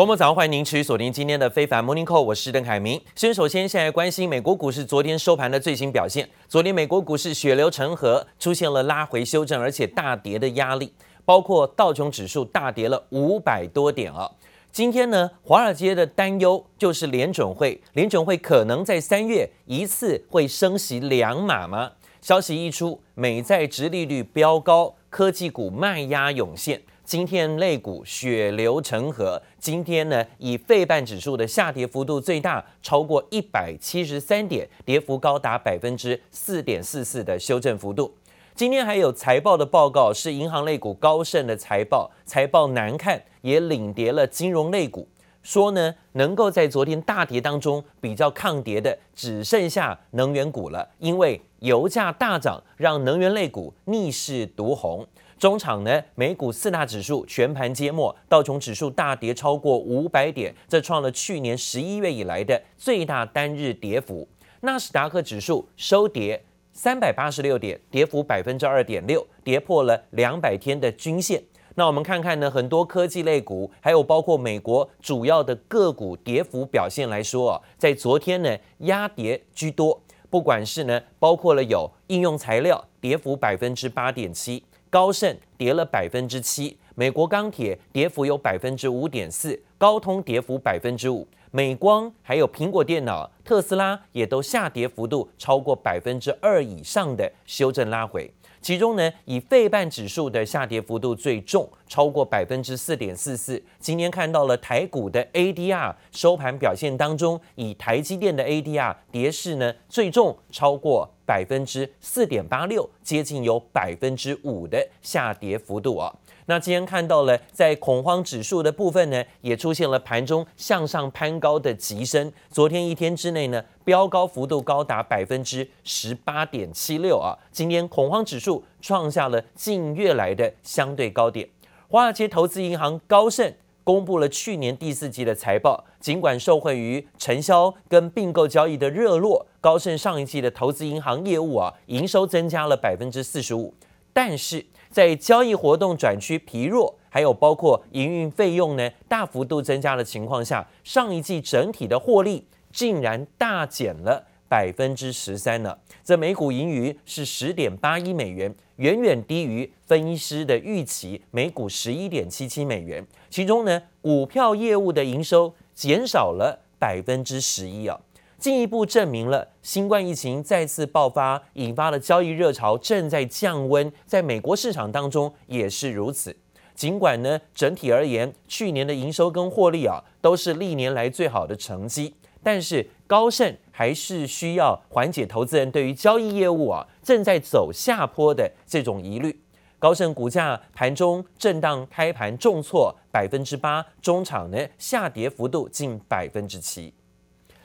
周末早上欢迎您持续锁定今天的非凡 Morning Call，我是邓凯明。先首先现在关心美国股市昨天收盘的最新表现。昨天美国股市血流成河，出现了拉回修正，而且大跌的压力，包括道琼指数大跌了五百多点啊。今天呢，华尔街的担忧就是联准会，联准会可能在三月一次会升息两码吗？消息一出，美债直利率飙高，科技股卖压涌现，今天类股血流成河。今天呢，以费半指数的下跌幅度最大，超过一百七十三点，跌幅高达百分之四点四四的修正幅度。今天还有财报的报告，是银行类股高盛的财报，财报难看，也领跌了金融类股。说呢，能够在昨天大跌当中比较抗跌的，只剩下能源股了，因为油价大涨，让能源类股逆势独红。中场呢，美股四大指数全盘皆末，道琼指数大跌超过五百点，这创了去年十一月以来的最大单日跌幅。纳斯达克指数收跌。三百八十六点，跌幅百分之二点六，跌破了两百天的均线。那我们看看呢，很多科技类股，还有包括美国主要的个股跌幅表现来说啊，在昨天呢，压跌居多。不管是呢，包括了有应用材料跌幅百分之八点七，高盛跌了百分之七，美国钢铁跌幅有百分之五点四，高通跌幅百分之五。美光还有苹果电脑、特斯拉也都下跌幅度超过百分之二以上的修正拉回。其中呢，以费半指数的下跌幅度最重，超过百分之四点四四。今天看到了台股的 ADR 收盘表现当中，以台积电的 ADR 跌势呢最重，超过百分之四点八六，接近有百分之五的下跌幅度啊。那今天看到了，在恐慌指数的部分呢，也出现了盘中向上攀高的急升。昨天一天之内呢，飙高幅度高达百分之十八点七六啊！今天恐慌指数创下了近月来的相对高点。华尔街投资银行高盛公布了去年第四季的财报，尽管受惠于承销跟并购交易的热络，高盛上一季的投资银行业务啊，营收增加了百分之四十五，但是。在交易活动转趋疲弱，还有包括营运费用呢大幅度增加的情况下，上一季整体的获利竟然大减了百分之十三呢。这每股盈余是十点八一美元，远远低于分析师的预期，每股十一点七七美元。其中呢，股票业务的营收减少了百分之十一啊。进一步证明了新冠疫情再次爆发引发的交易热潮正在降温，在美国市场当中也是如此。尽管呢，整体而言，去年的营收跟获利啊都是历年来最好的成绩，但是高盛还是需要缓解投资人对于交易业务啊正在走下坡的这种疑虑。高盛股价盘中震荡开盘重挫百分之八，中场呢下跌幅度近百分之七。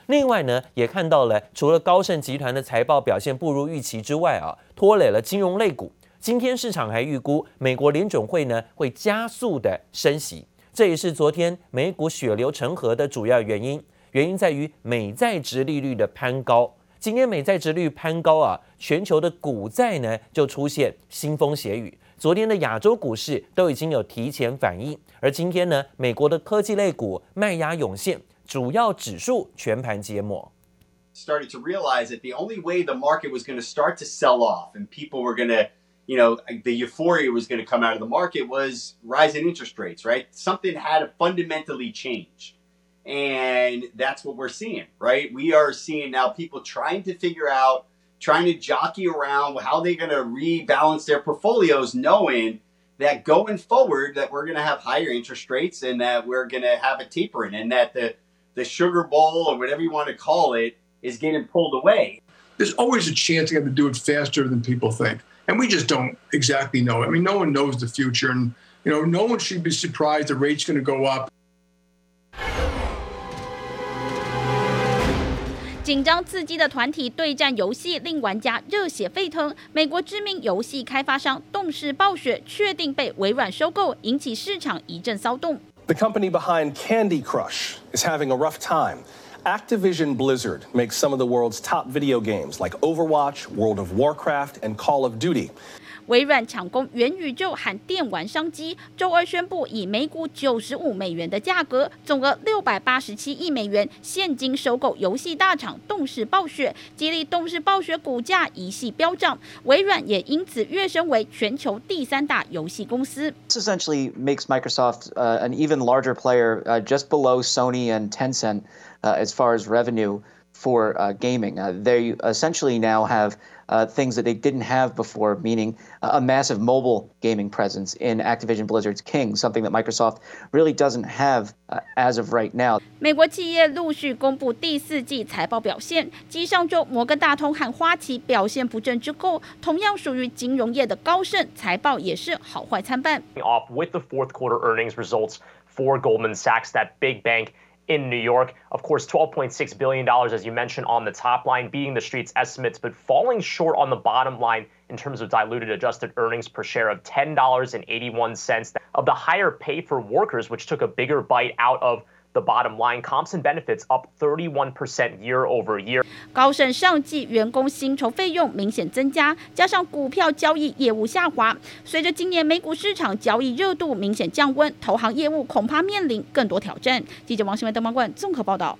另外呢，也看到了，除了高盛集团的财报表现不如预期之外啊，拖累了金融类股。今天市场还预估美国联准会呢会加速的升息，这也是昨天美股血流成河的主要原因。原因在于美债殖利率的攀高。今天美债殖利率攀高啊，全球的股债呢就出现腥风血雨。昨天的亚洲股市都已经有提前反应，而今天呢，美国的科技类股卖压涌现。主要指数全盘皆墨。Started to realize that the only way the market was going to start to sell off and people were going to, you know, the euphoria was going to come out of the market was rising interest rates, right? Something had to fundamentally change. And that's what we're seeing, right? We are seeing now people trying to figure out, trying to jockey around how they're going to rebalance their portfolios, knowing that going forward that we're going to have higher interest rates and that we're going to have a tapering and that the the sugar bowl or whatever you want to call it is getting pulled away. There's always a chance you have to do it faster than people think. And we just don't exactly know. I mean, no one knows the future. And, you know, no one should be surprised the rate's going to go up. 紧张刺激的团体对战游戏令玩家热血沸腾。美国知名游戏开发商动视暴雪确定被微软收购，引起市场一阵骚动。 The company behind Candy Crush is having a rough time. Activision Blizzard makes some of the world's top video games like Overwatch, World of Warcraft, and Call of Duty. 微软抢攻元宇宙和电玩商机，周二宣布以每股九十五美元的价格，总额六百八十七亿美元现金收购游戏大厂动视暴雪，激励动视暴雪股价一系飙涨。微软也因此跃升为全球第三大游戏公司。This essentially makes Microsoft uh, an even larger player, uh, just below Sony and Tencent, uh, as far as revenue for uh, gaming. Uh, they essentially now have uh, things that they didn't have before, meaning a massive mobile gaming presence in Activision Blizzard's King, something that Microsoft really doesn't have uh, as of right now. 美国企业陆续公布第四季财报表现，继上周摩根大通和花旗表现不振之后，同样属于金融业的高盛财报也是好坏参半。Off with the fourth quarter earnings results for Goldman Sachs, that big bank. in New York. Of course, $12.6 billion, as you mentioned, on the top line, beating the street's estimates, but falling short on the bottom line in terms of diluted adjusted earnings per share of $10.81 of the higher pay for workers, which took a bigger bite out of The bottom line, comps and benefits up 31% year over year. 高盛上季员工薪酬费用明显增加，加上股票交易业务下滑，随着今年美股市场交易热度明显降温，投行业务恐怕面临更多挑战。记者王新文、邓邦冠综合报道。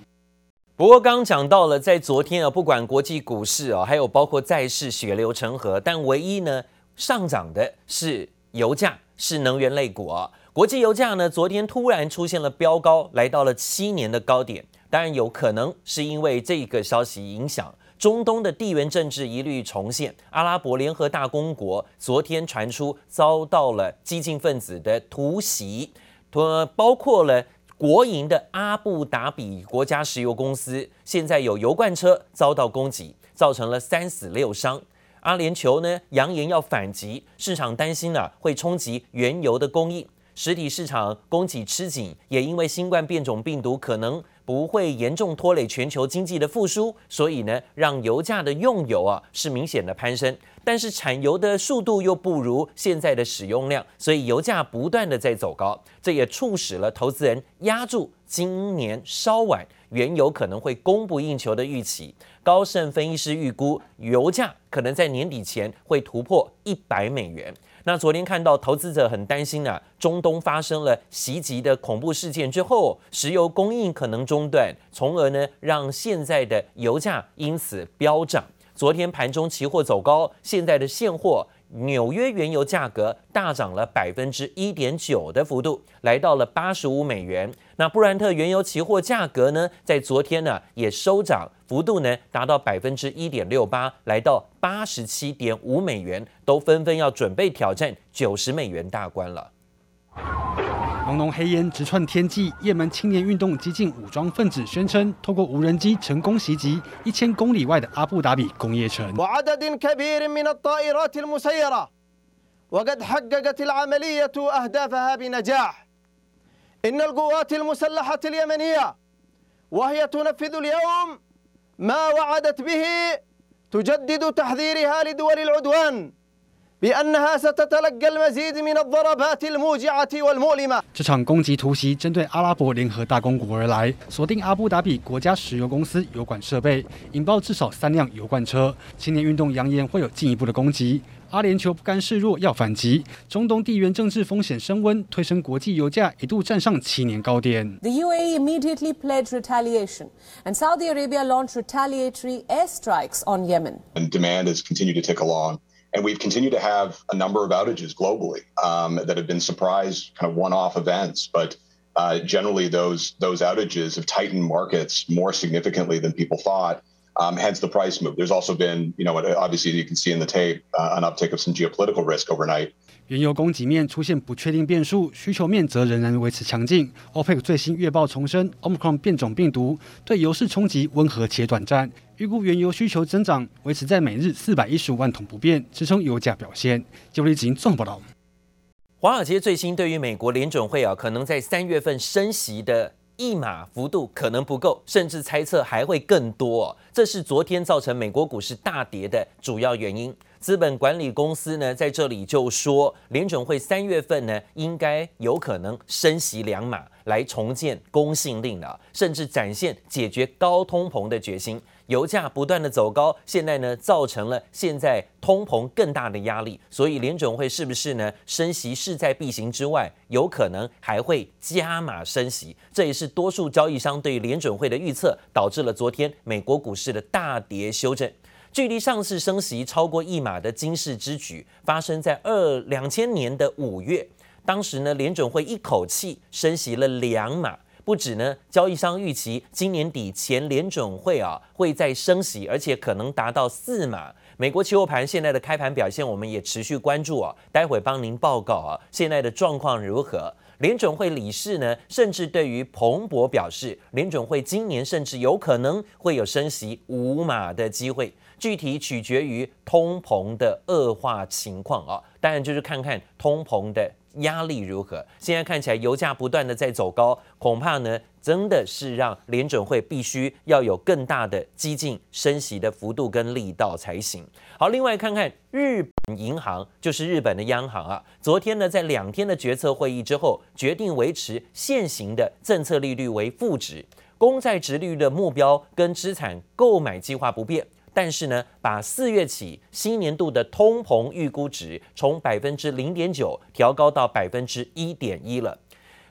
不过刚讲到了，在昨天啊，不管国际股市啊，还有包括债市血流成河，但唯一呢上涨的是油价，是能源类股啊。国际油价呢，昨天突然出现了飙高，来到了七年的高点。当然有可能是因为这个消息影响，中东的地缘政治疑虑重现。阿拉伯联合大公国昨天传出遭到了激进分子的突袭，呃包括了国营的阿布达比国家石油公司，现在有油罐车遭到攻击，造成了三死六伤。阿联酋呢扬言要反击，市场担心啊会冲击原油的供应。实体市场供给吃紧，也因为新冠变种病毒可能不会严重拖累全球经济的复苏，所以呢，让油价的用油啊是明显的攀升。但是产油的速度又不如现在的使用量，所以油价不断的在走高，这也促使了投资人押注今年稍晚原油可能会供不应求的预期。高盛分析师预估，油价可能在年底前会突破一百美元。那昨天看到投资者很担心啊，中东发生了袭击的恐怖事件之后，石油供应可能中断，从而呢让现在的油价因此飙涨。昨天盘中期货走高，现在的现货。纽约原油价格大涨了百分之一点九的幅度，来到了八十五美元。那布兰特原油期货价格呢，在昨天呢也收涨，幅度呢达到百分之一点六八，来到八十七点五美元，都纷纷要准备挑战九十美元大关了。浓浓黑烟直窜天际，也门青年运动激进武装分子宣称，透过无人机成功袭击一千公里外的阿布达比工业城。إن القوات المسلحة اليمنية وهي تنفذ اليوم ما وعدت به تجدد تحذيرها لدول العدوان. 这场攻击突袭针对阿拉伯联合大公国而来，锁定阿布达比国家石油公司油管设备，引爆至少三辆油罐车。青年运动扬言会有进一步的攻击。阿联酋不甘示弱，要反击。中东地缘政治风险升温，推升国际油价一度站上七年高点。The UAE immediately pledged retaliation, and Saudi Arabia launched retaliatory airstrikes on Yemen. And demand has continued to tick along. And we've continued to have a number of outages globally um, that have been surprise kind of one-off events, but uh, generally those those outages have tightened markets more significantly than people thought. Um, hence the price move. There's also been, you know, obviously you can see in the tape uh, an uptick of some geopolitical risk overnight. 原油供给面出现不确定变数，需求面则仍然维持强劲。OPEC 最新月报重申，Omicron 变种病毒对油市冲击温和且短暂，预估原油需求增长维持在每日四百一十五万桶不变，支撑油价表现。九立子综合报道。华尔街最新对于美国联准会啊，可能在三月份升息的一码幅度可能不够，甚至猜测还会更多。这是昨天造成美国股市大跌的主要原因。资本管理公司呢，在这里就说，联准会三月份呢，应该有可能升息两码来重建公信力了，甚至展现解决高通膨的决心。油价不断的走高，现在呢，造成了现在通膨更大的压力，所以联准会是不是呢，升息势在必行之外，有可能还会加码升息？这也是多数交易商对联准会的预测，导致了昨天美国股市的大跌修正。距离上次升息超过一码的惊世之举，发生在二两千年的五月，当时呢，联准会一口气升息了两码。不止呢，交易商预期今年底前联准会啊会再升息，而且可能达到四码。美国期货盘现在的开盘表现，我们也持续关注啊，待会帮您报告啊，现在的状况如何？联准会理事呢，甚至对于彭博表示，联准会今年甚至有可能会有升息五码的机会，具体取决于通膨的恶化情况啊，当然就是看看通膨的。压力如何？现在看起来油价不断的在走高，恐怕呢真的是让联准会必须要有更大的激进升息的幅度跟力道才行。好，另外看看日本银行，就是日本的央行啊，昨天呢在两天的决策会议之后，决定维持现行的政策利率为负值，公债殖率的目标跟资产购买计划不变。但是呢，把四月起新年度的通膨预估值从百分之零点九调高到百分之一点一了。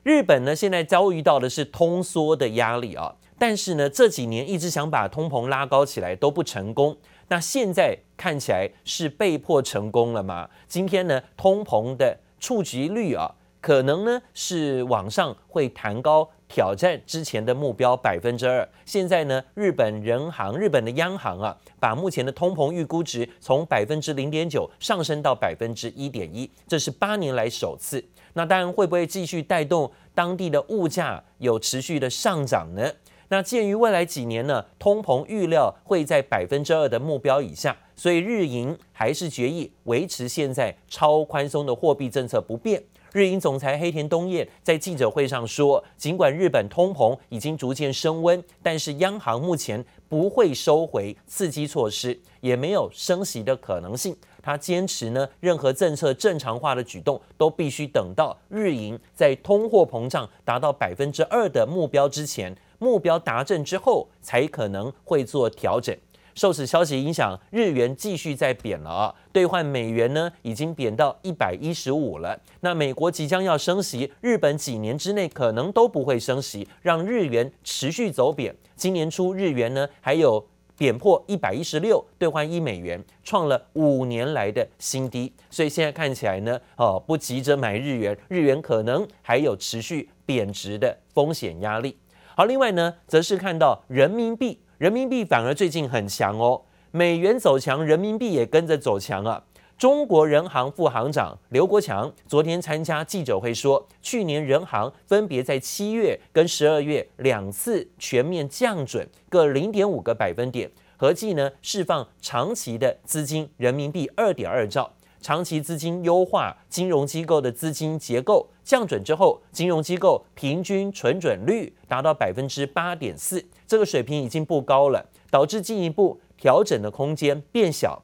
日本呢，现在遭遇到的是通缩的压力啊，但是呢，这几年一直想把通膨拉高起来都不成功。那现在看起来是被迫成功了吗？今天呢，通膨的触及率啊，可能呢是往上会弹高。挑战之前的目标百分之二。现在呢，日本人行、日本的央行啊，把目前的通膨预估值从百分之零点九上升到百分之一点一，这是八年来首次。那当然会不会继续带动当地的物价有持续的上涨呢？那鉴于未来几年呢，通膨预料会在百分之二的目标以下，所以日银还是决议维持现在超宽松的货币政策不变。日银总裁黑田东彦在记者会上说，尽管日本通膨已经逐渐升温，但是央行目前不会收回刺激措施，也没有升息的可能性。他坚持呢，任何政策正常化的举动都必须等到日银在通货膨胀达到百分之二的目标之前，目标达阵之后才可能会做调整。受此消息影响，日元继续在贬了啊！兑换美元呢，已经贬到一百一十五了。那美国即将要升息，日本几年之内可能都不会升息，让日元持续走贬。今年初日元呢，还有贬破一百一十六，兑换一美元，创了五年来的新低。所以现在看起来呢，哦，不急着买日元，日元可能还有持续贬值的风险压力。好，另外呢，则是看到人民币。人民币反而最近很强哦，美元走强，人民币也跟着走强啊。中国人行副行长刘国强昨天参加记者会说，去年人行分别在七月跟十二月两次全面降准，各零点五个百分点，合计呢释放长期的资金人民币二点二兆。长期资金优化金融机构的资金结构，降准之后，金融机构平均存准率达到百分之八点四，这个水平已经不高了，导致进一步调整的空间变小。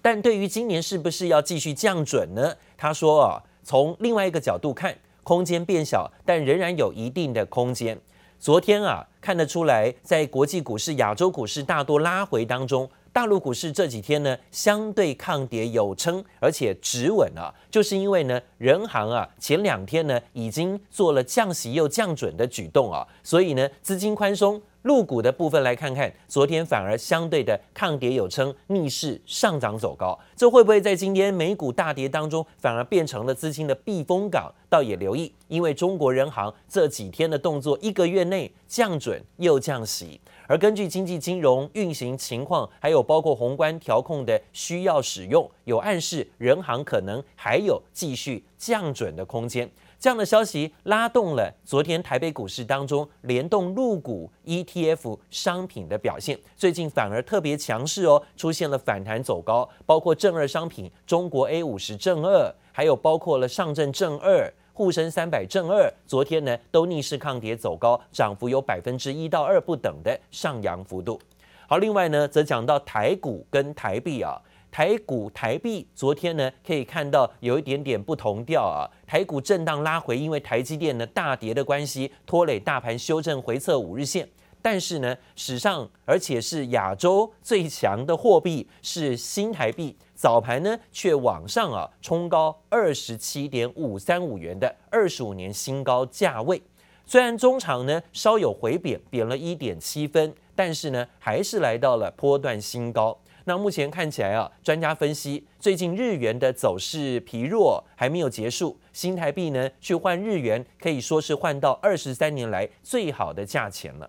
但对于今年是不是要继续降准呢？他说啊，从另外一个角度看，空间变小，但仍然有一定的空间。昨天啊，看得出来，在国际股市、亚洲股市大多拉回当中。大陆股市这几天呢，相对抗跌有撑，而且止稳啊，就是因为呢，人行啊前两天呢已经做了降息又降准的举动啊，所以呢资金宽松。陆股的部分来看看，昨天反而相对的抗跌有撑，逆势上涨走高，这会不会在今天美股大跌当中，反而变成了资金的避风港？倒也留意，因为中国人行这几天的动作，一个月内降准又降息，而根据经济金融运行情况，还有包括宏观调控的需要使用，有暗示人行可能还有继续降准的空间。这样的消息拉动了昨天台北股市当中联动陆股 ETF 商品的表现，最近反而特别强势哦，出现了反弹走高，包括正二商品中国 A 五十正二，还有包括了上证正二、沪深三百正二，昨天呢都逆势抗跌走高，涨幅有百分之一到二不等的上扬幅度。好，另外呢则讲到台股跟台币啊。台股台币昨天呢，可以看到有一点点不同调啊。台股震荡拉回，因为台积电呢大跌的关系，拖累大盘修正回测五日线。但是呢，史上而且是亚洲最强的货币是新台币，早盘呢却往上啊冲高二十七点五三五元的二十五年新高价位。虽然中场呢稍有回贬，贬了一点七分，但是呢还是来到了波段新高。那目前看起来啊，专家分析，最近日元的走势疲弱还没有结束，新台币呢去换日元可以说是换到二十三年来最好的价钱了。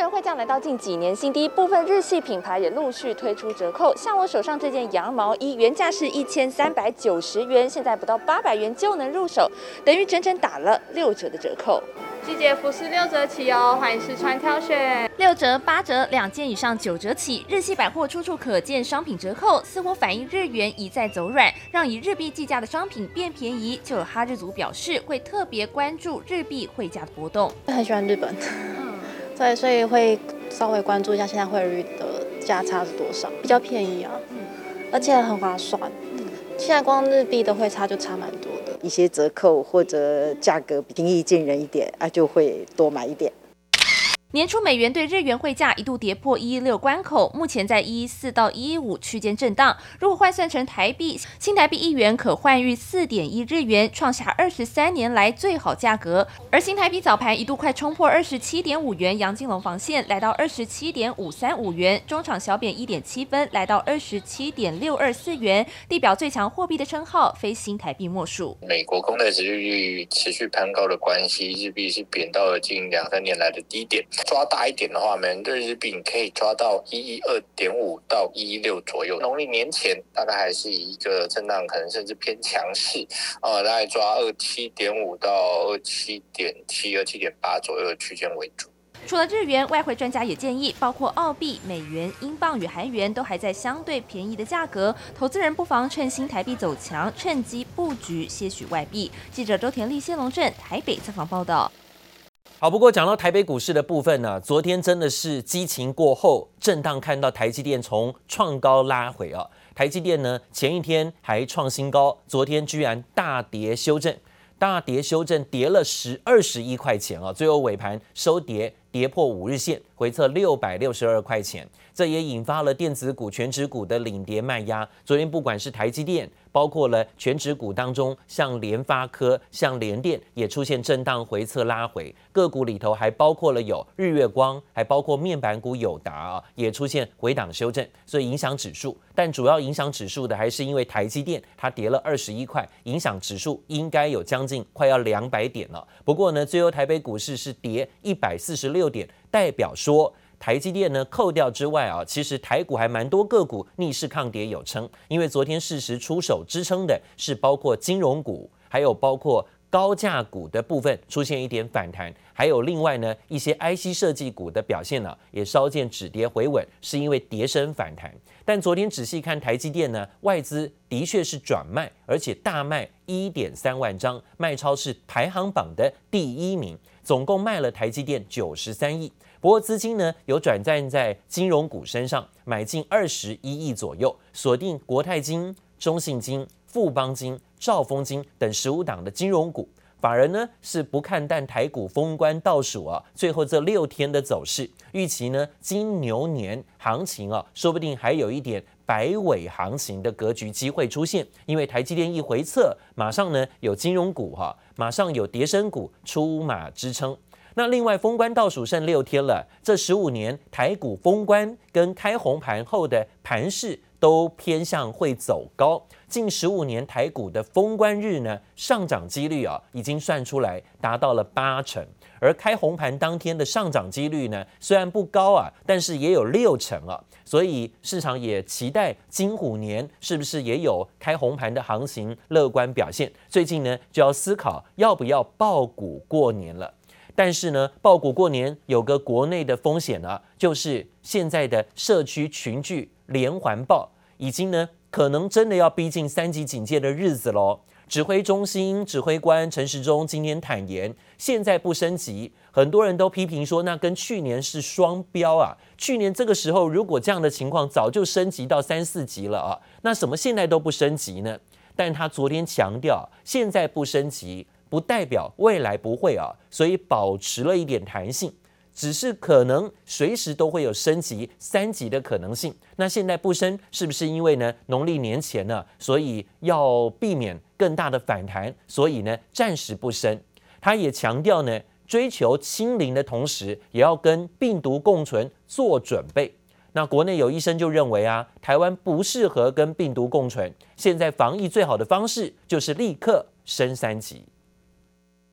日元汇价来到近几年新低，部分日系品牌也陆续推出折扣。像我手上这件羊毛衣，原价是一千三百九十元，现在不到八百元就能入手，等于整整打了六折的折扣。季节服饰六折起哦，欢迎试穿挑选。六折、八折，两件以上九折起。日系百货处处可见商品折扣，似乎反映日元一再走软，让以日币计价的商品变便宜。就有哈日族表示，会特别关注日币汇价的波动。很喜欢日本，嗯，对，所以会稍微关注一下现在汇率的价差是多少，比较便宜啊，嗯，而且很划算。嗯，现在光日币的汇差就差蛮多的。一些折扣或者价格平易近人一点啊，就会多买一点。年初美元对日元汇价一度跌破一一六关口，目前在一一四到一一五区间震荡。如果换算成台币，新台币一元可换逾四点一日元，创下二十三年来最好价格。而新台币早盘一度快冲破二十七点五元，杨金龙防线来到二十七点五三五元，中场小贬一点七分，来到二十七点六二四元，地表最强货币的称号非新台币莫属。美国公债殖利率持续攀高的关系，日币是贬到了近两三年来的低点。抓大一点的话，美元兑日币可以抓到一一二点五到一一六左右。农历年前大概还是以一个震荡，可能甚至偏强势，呃，大概抓二七点五到二七点七、二七点八左右的区间为主。除了日元，外汇专家也建议，包括澳币、美元、英镑与韩元都还在相对便宜的价格，投资人不妨趁新台币走强，趁机布局些许外币。记者周田丽、谢龙镇台北采访报道。好，不过讲到台北股市的部分呢，昨天真的是激情过后震荡，看到台积电从创高拉回啊。台积电呢前一天还创新高，昨天居然大跌修正，大跌修正跌了十二十一块钱啊，最后尾盘收跌，跌破五日线，回测六百六十二块钱。这也引发了电子股、权值股的领跌卖压。昨天不管是台积电，包括了全指股当中，像联发科、像联电也出现震荡回测拉回。个股里头还包括了有日月光，还包括面板股友达啊，也出现回档修正，所以影响指数。但主要影响指数的还是因为台积电它跌了二十一块，影响指数应该有将近快要两百点了。不过呢，最后台北股市是跌一百四十六点，代表说。台积电呢，扣掉之外啊，其实台股还蛮多个股逆势抗跌有撑，因为昨天适时出手支撑的是包括金融股，还有包括高价股的部分出现一点反弹，还有另外呢一些 IC 设计股的表现呢也稍见止跌回稳，是因为跌深反弹。但昨天仔细看台积电呢，外资的确是转卖，而且大卖一点三万张，卖超是排行榜的第一名，总共卖了台积电九十三亿。不过资金呢有转战在金融股身上，买进二十一亿左右，锁定国泰金、中信金、富邦金、兆丰金等十五档的金融股。法人呢是不看淡台股封关倒数啊，最后这六天的走势，预期呢金牛年行情啊，说不定还有一点摆尾行情的格局机会出现，因为台积电一回测，马上呢有金融股哈、啊，马上有跌升股出马支撑。那另外，封关倒数剩六天了，这十五年台股封关跟开红盘后的盘势都偏向会走高。近十五年台股的封关日呢，上涨几率啊，已经算出来达到了八成，而开红盘当天的上涨几率呢，虽然不高啊，但是也有六成啊。所以市场也期待金虎年是不是也有开红盘的行情乐观表现。最近呢，就要思考要不要爆股过年了。但是呢，爆股过年有个国内的风险呢，就是现在的社区群聚连环爆，已经呢可能真的要逼近三级警戒的日子喽。指挥中心指挥官陈时中今天坦言，现在不升级，很多人都批评说，那跟去年是双标啊。去年这个时候，如果这样的情况早就升级到三四级了啊，那什么现在都不升级呢？但他昨天强调，现在不升级不代表未来不会啊，所以保持了一点弹性。只是可能随时都会有升级三级的可能性。那现在不升，是不是因为呢农历年前呢，所以要避免更大的反弹，所以呢暂时不升。他也强调呢，追求清零的同时，也要跟病毒共存做准备。那国内有医生就认为啊，台湾不适合跟病毒共存。现在防疫最好的方式就是立刻升三级。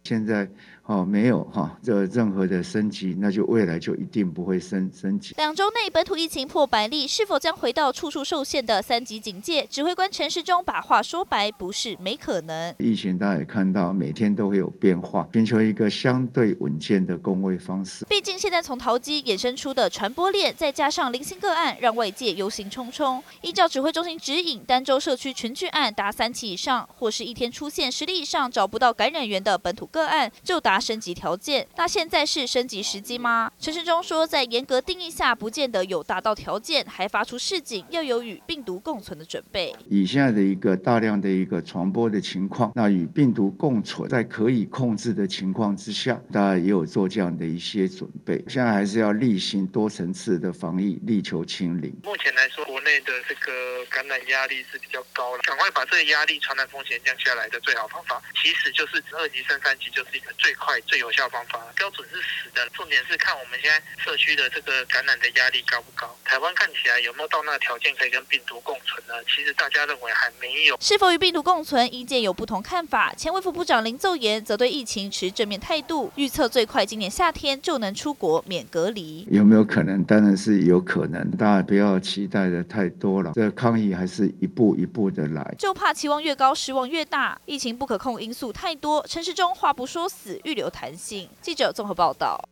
现在。哦，没有哈，这任何的升级，那就未来就一定不会升升级。两周内本土疫情破百例，是否将回到处处受限的三级警戒？指挥官陈时中把话说白，不是没可能。疫情大家也看到，每天都会有变化，寻求一个相对稳健的工位方式。毕竟现在从淘机衍生出的传播链，再加上零星个案，让外界忧心忡忡。依照指挥中心指引，单周社区群聚案达三起以上，或是一天出现十例以上找不到感染源的本土个案，就达升级条件，那现在是升级时机吗？陈时中说，在严格定义下，不见得有达到条件，还发出示警，要有与病毒共存的准备。以现在的一个大量的一个传播的情况，那与病毒共存，在可以控制的情况之下，大家也有做这样的一些准备。现在还是要例行多层次的防疫，力求清零。目前来说，国内的这个感染压力是比较高了，赶快把这个压力、传染风险降下来的最好方法，其实就是二级升三级，就是一个最快、最有。效方法，标准是死的，重点是看我们现在社区的这个感染的压力高不高。台湾看起来有没有到那个条件可以跟病毒共存呢？其实大家认为还没有。是否与病毒共存，意见有不同看法。前卫副部长林奏言则对疫情持正面态度，预测最快今年夏天就能出国免隔离。有没有可能？当然是有可能，大家不要期待的太多了。这个抗疫还是一步一步的来，就怕期望越高，失望越大。疫情不可控因素太多，陈时中话不说死，预留弹性。记者综合报道。